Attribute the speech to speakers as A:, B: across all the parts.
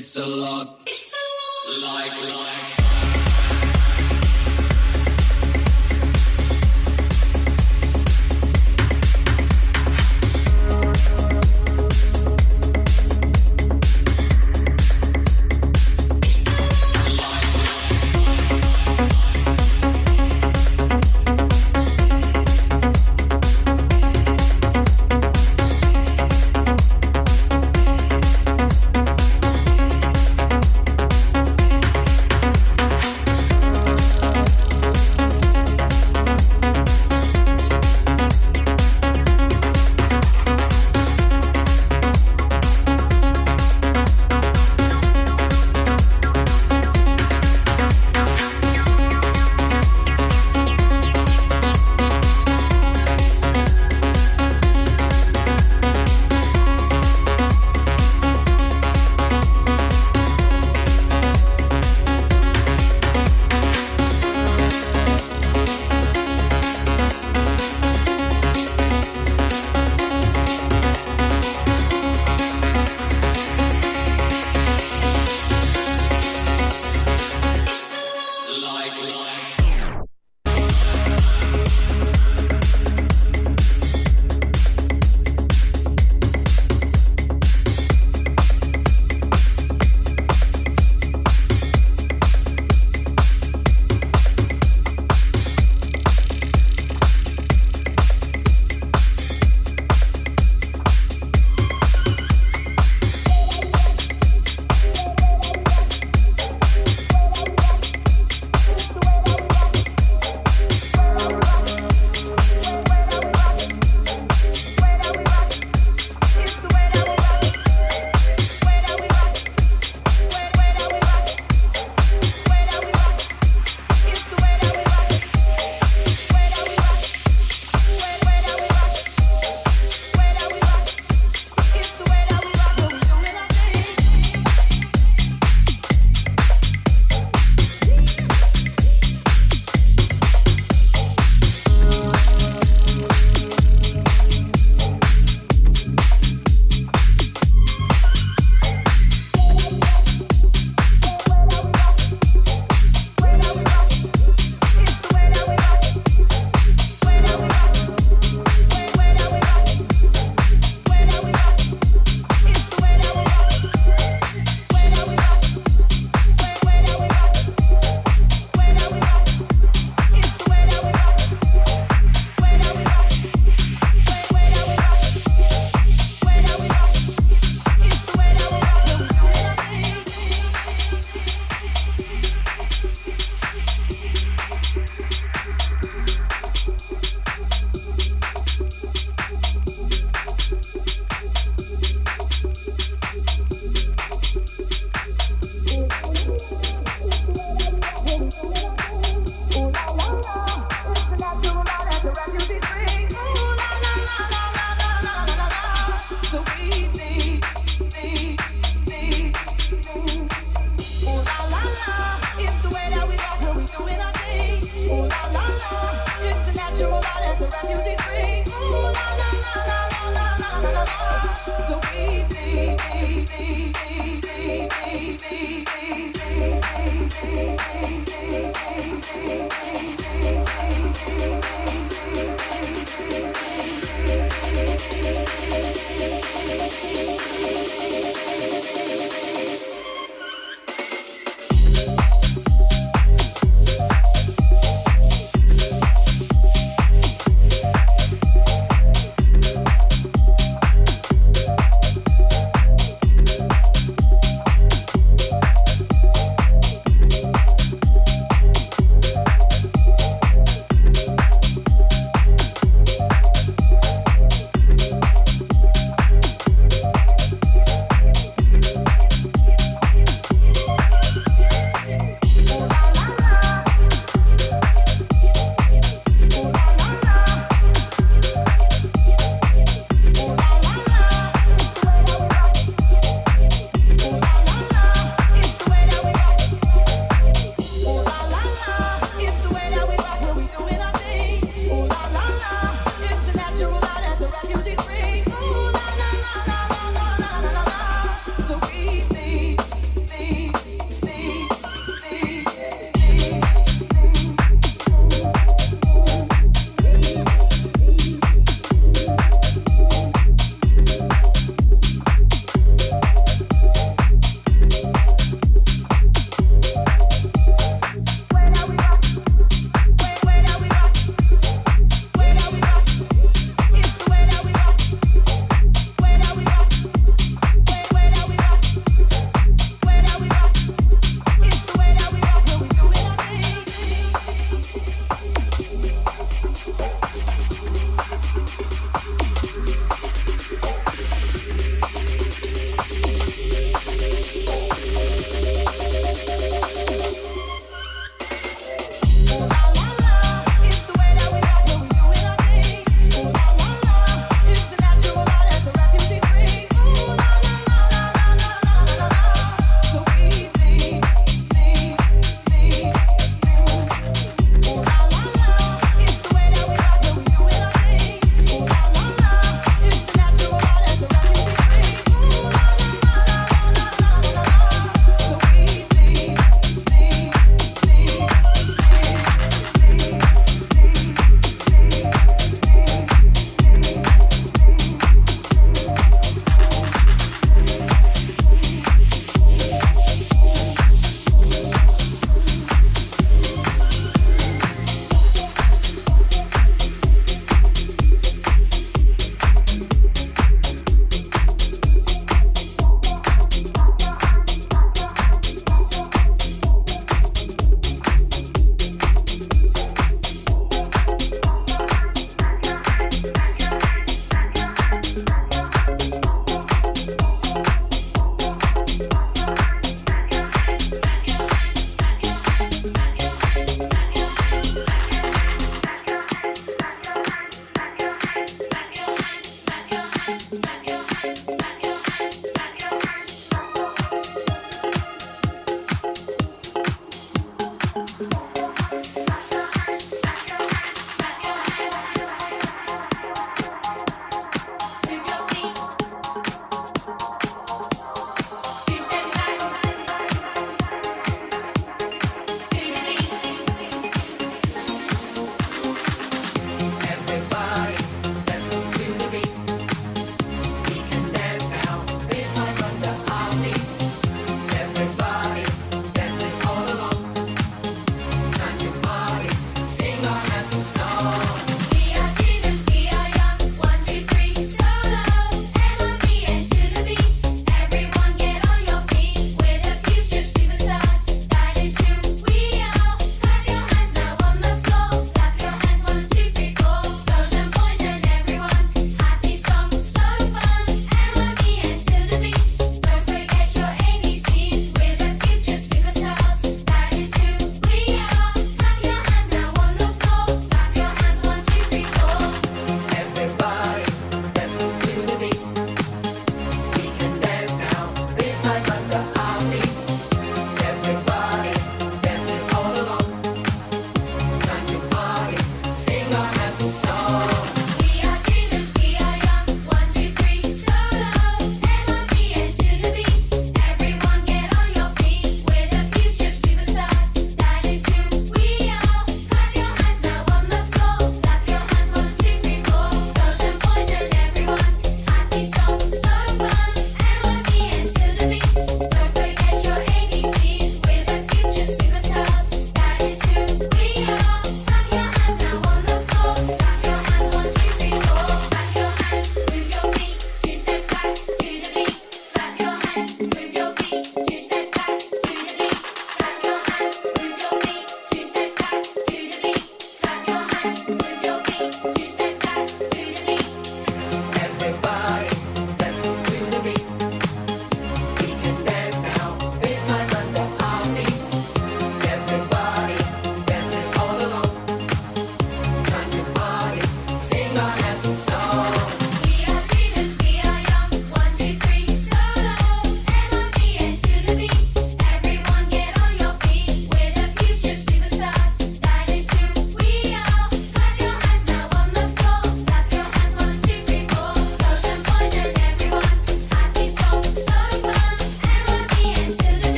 A: It's a lot.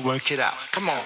B: to work it out. Come on.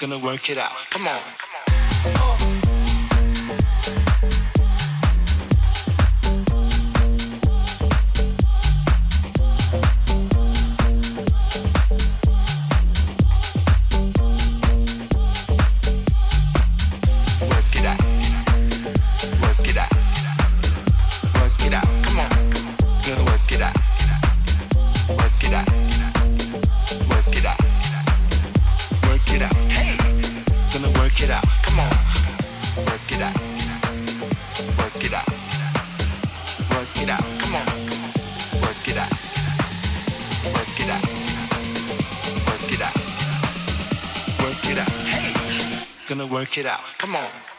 B: gonna work it out. Come on. Come
A: on.